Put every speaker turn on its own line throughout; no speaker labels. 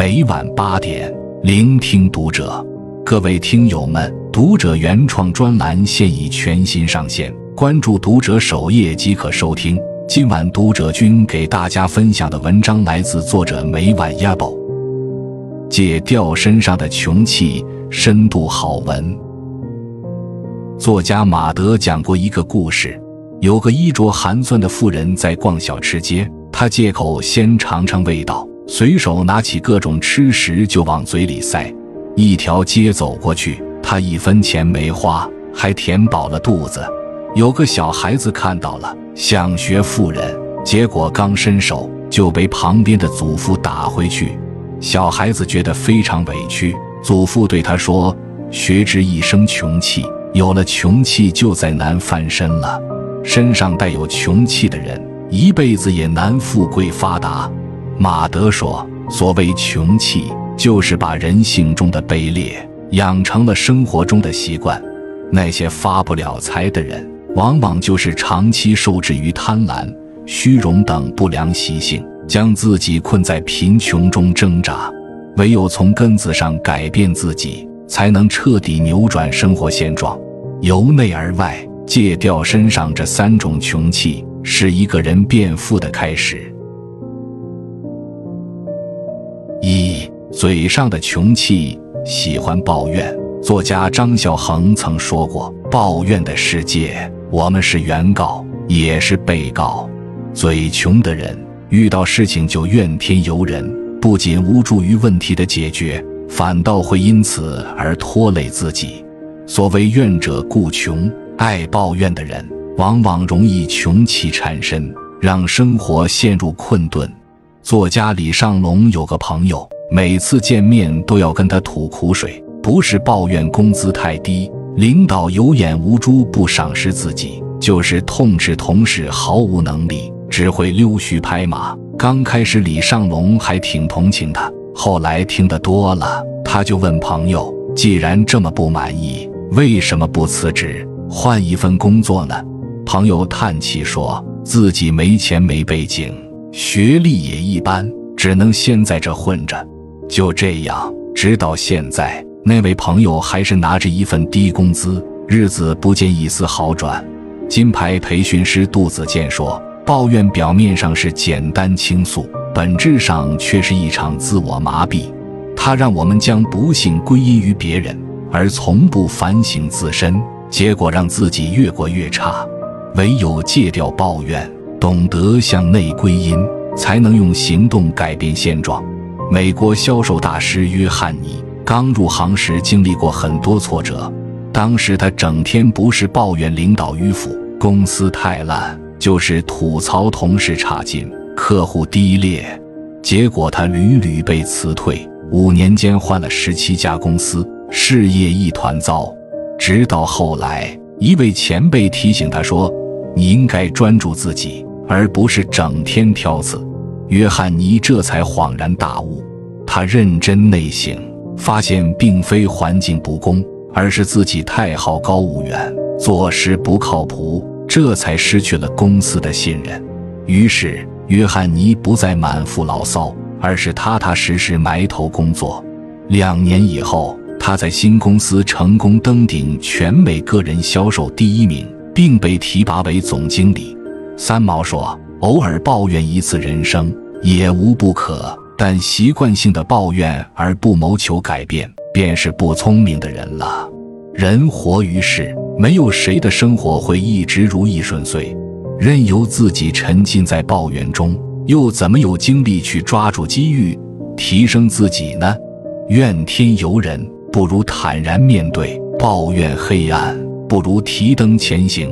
每晚八点，聆听读者。各位听友们，读者原创专栏现已全新上线，关注读者首页即可收听。今晚读者君给大家分享的文章来自作者每晚鸭宝。戒掉身上的穷气，深度好文。作家马德讲过一个故事，有个衣着寒酸的妇人在逛小吃街，她借口先尝尝味道。随手拿起各种吃食就往嘴里塞，一条街走过去，他一分钱没花，还填饱了肚子。有个小孩子看到了，想学富人，结果刚伸手就被旁边的祖父打回去。小孩子觉得非常委屈，祖父对他说：“学之一生穷气，有了穷气就再难翻身了。身上带有穷气的人，一辈子也难富贵发达。”马德说：“所谓穷气，就是把人性中的卑劣养成了生活中的习惯。那些发不了财的人，往往就是长期受制于贪婪、虚荣等不良习性，将自己困在贫穷中挣扎。唯有从根子上改变自己，才能彻底扭转生活现状。由内而外戒掉身上这三种穷气，是一个人变富的开始。”嘴上的穷气，喜欢抱怨。作家张孝恒曾说过：“抱怨的世界，我们是原告，也是被告。嘴穷的人，遇到事情就怨天尤人，不仅无助于问题的解决，反倒会因此而拖累自己。所谓怨者故穷，爱抱怨的人，往往容易穷气缠身，让生活陷入困顿。”作家李尚龙有个朋友，每次见面都要跟他吐苦水，不是抱怨工资太低，领导有眼无珠不赏识自己，就是痛斥同事毫无能力，只会溜须拍马。刚开始李尚龙还挺同情他，后来听得多了，他就问朋友：“既然这么不满意，为什么不辞职换一份工作呢？”朋友叹气说：“自己没钱没背景。”学历也一般，只能先在这混着。就这样，直到现在，那位朋友还是拿着一份低工资，日子不见一丝好转。金牌培训师杜子健说：“抱怨表面上是简单倾诉，本质上却是一场自我麻痹。它让我们将不幸归因于别人，而从不反省自身，结果让自己越过越差。唯有戒掉抱怨。”懂得向内归因，才能用行动改变现状。美国销售大师约翰尼刚入行时经历过很多挫折，当时他整天不是抱怨领导迂腐、公司太烂，就是吐槽同事差劲、客户低劣。结果他屡屡被辞退，五年间换了十七家公司，事业一团糟。直到后来，一位前辈提醒他说：“你应该专注自己。”而不是整天挑刺，约翰尼这才恍然大悟。他认真内省，发现并非环境不公，而是自己太好高骛远，做事不靠谱，这才失去了公司的信任。于是，约翰尼不再满腹牢骚，而是踏踏实实埋头工作。两年以后，他在新公司成功登顶全美个人销售第一名，并被提拔为总经理。三毛说：“偶尔抱怨一次人生也无不可，但习惯性的抱怨而不谋求改变，便是不聪明的人了。人活于世，没有谁的生活会一直如意顺遂。任由自己沉浸在抱怨中，又怎么有精力去抓住机遇，提升自己呢？怨天尤人，不如坦然面对；抱怨黑暗，不如提灯前行。”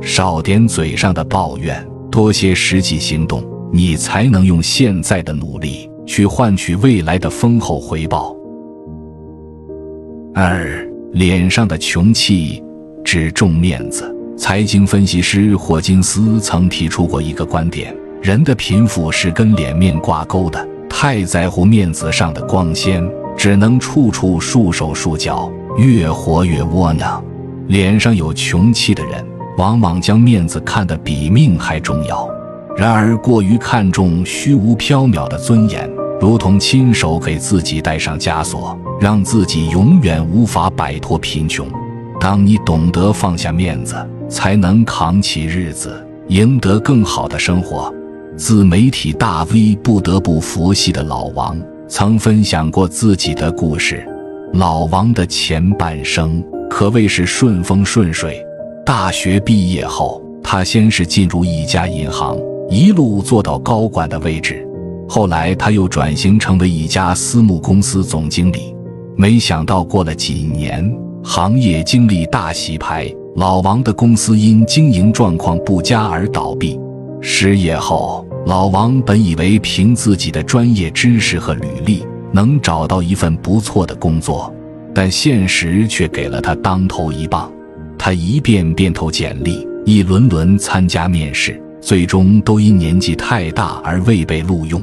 少点嘴上的抱怨，多些实际行动，你才能用现在的努力去换取未来的丰厚回报。二，脸上的穷气只重面子。财经分析师霍金斯曾提出过一个观点：人的贫富是跟脸面挂钩的。太在乎面子上的光鲜，只能处处束手束脚，越活越窝囊。脸上有穷气的人。往往将面子看得比命还重要，然而过于看重虚无缥缈的尊严，如同亲手给自己戴上枷锁，让自己永远无法摆脱贫穷。当你懂得放下面子，才能扛起日子，赢得更好的生活。自媒体大 V 不得不佛系的老王曾分享过自己的故事。老王的前半生可谓是顺风顺水。大学毕业后，他先是进入一家银行，一路做到高管的位置。后来他又转型成为一家私募公司总经理。没想到过了几年，行业经历大洗牌，老王的公司因经营状况不佳而倒闭。失业后，老王本以为凭自己的专业知识和履历。能找到一份不错的工作，但现实却给了他当头一棒。他一遍遍投简历，一轮轮参加面试，最终都因年纪太大而未被录用。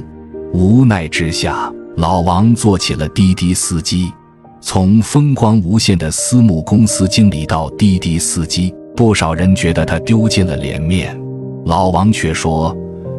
无奈之下，老王做起了滴滴司机。从风光无限的私募公司经理到滴滴司机，不少人觉得他丢尽了脸面。老王却说。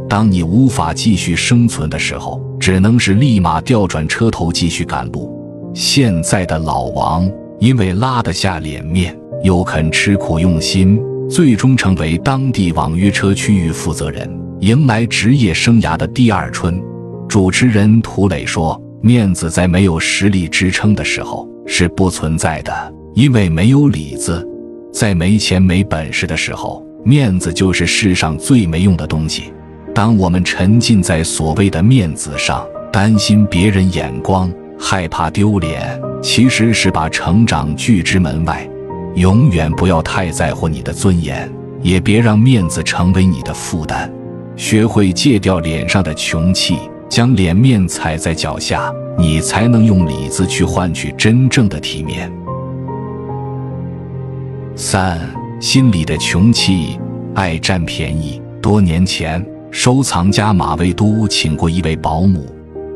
当你无法继续生存的时候，只能是立马调转车头继续赶路。现在的老王因为拉得下脸面，又肯吃苦用心，最终成为当地网约车区域负责人，迎来职业生涯的第二春。主持人涂磊说：“面子在没有实力支撑的时候是不存在的，因为没有里子。在没钱没本事的时候，面子就是世上最没用的东西。”当我们沉浸在所谓的面子上，担心别人眼光，害怕丢脸，其实是把成长拒之门外。永远不要太在乎你的尊严，也别让面子成为你的负担。学会戒掉脸上的穷气，将脸面踩在脚下，你才能用里子去换取真正的体面。三，心里的穷气，爱占便宜。多年前。收藏家马未都请过一位保姆，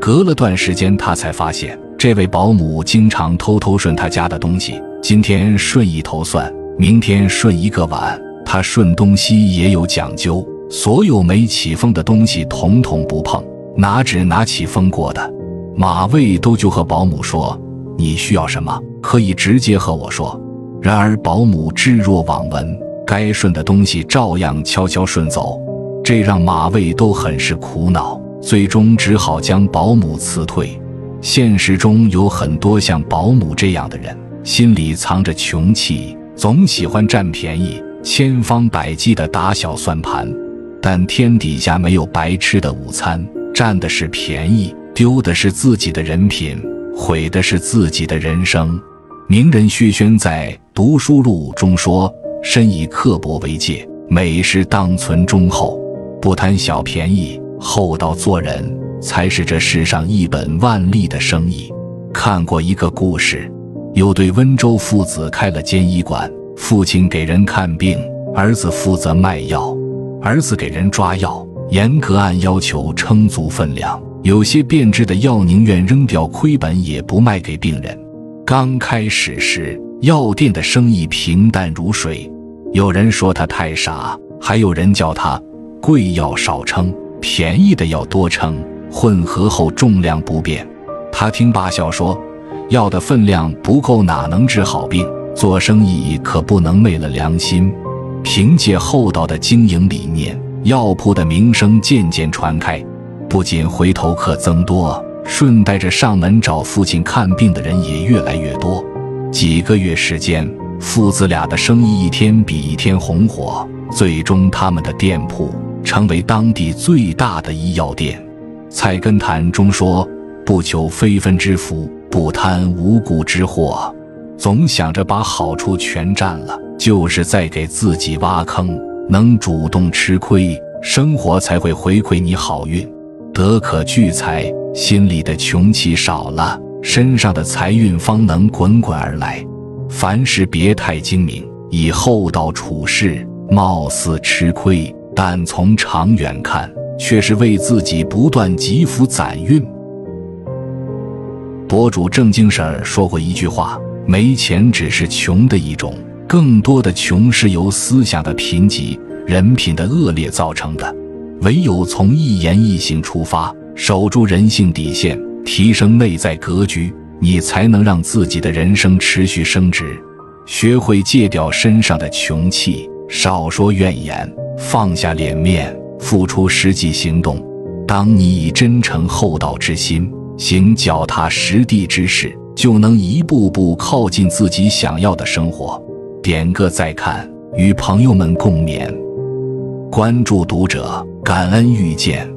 隔了段时间，他才发现这位保姆经常偷偷顺他家的东西。今天顺一头蒜，明天顺一个碗。他顺东西也有讲究，所有没起封的东西统统不碰，拿只拿起封过的。马未都就和保姆说：“你需要什么，可以直接和我说。”然而保姆置若罔闻，该顺的东西照样悄悄顺走。这让马未都很是苦恼，最终只好将保姆辞退。现实中有很多像保姆这样的人，心里藏着穷气，总喜欢占便宜，千方百计的打小算盘。但天底下没有白吃的午餐，占的是便宜，丢的是自己的人品，毁的是自己的人生。名人薛轩在《读书录》中说：“深以刻薄为戒，美事当存忠厚。”不贪小便宜，厚道做人才是这世上一本万利的生意。看过一个故事，有对温州父子开了间医馆，父亲给人看病，儿子负责卖药。儿子给人抓药，严格按要求称足分量，有些变质的药宁愿扔掉亏本也不卖给病人。刚开始时，药店的生意平淡如水，有人说他太傻，还有人叫他。贵药少称，便宜的药多称。混合后重量不变。他听罢笑说：“药的分量不够，哪能治好病？做生意可不能昧了良心。”凭借厚道的经营理念，药铺的名声渐渐传开，不仅回头客增多，顺带着上门找父亲看病的人也越来越多。几个月时间，父子俩的生意一天比一天红火，最终他们的店铺。成为当地最大的医药店，《菜根谭》中说：“不求非分之福，不贪无故之祸。”总想着把好处全占了，就是在给自己挖坑。能主动吃亏，生活才会回馈你好运。得可聚财，心里的穷气少了，身上的财运方能滚滚而来。凡事别太精明，以厚道处事，貌似吃亏。但从长远看，却是为自己不断积福攒运。博主正经事儿说过一句话：“没钱只是穷的一种，更多的穷是由思想的贫瘠、人品的恶劣造成的。唯有从一言一行出发，守住人性底线，提升内在格局，你才能让自己的人生持续升值。学会戒掉身上的穷气，少说怨言，放下脸面，付出实际行动。当你以真诚厚道之心行脚踏实地之事，就能一步步靠近自己想要的生活。点个再看，与朋友们共勉。关注读者，感恩遇见。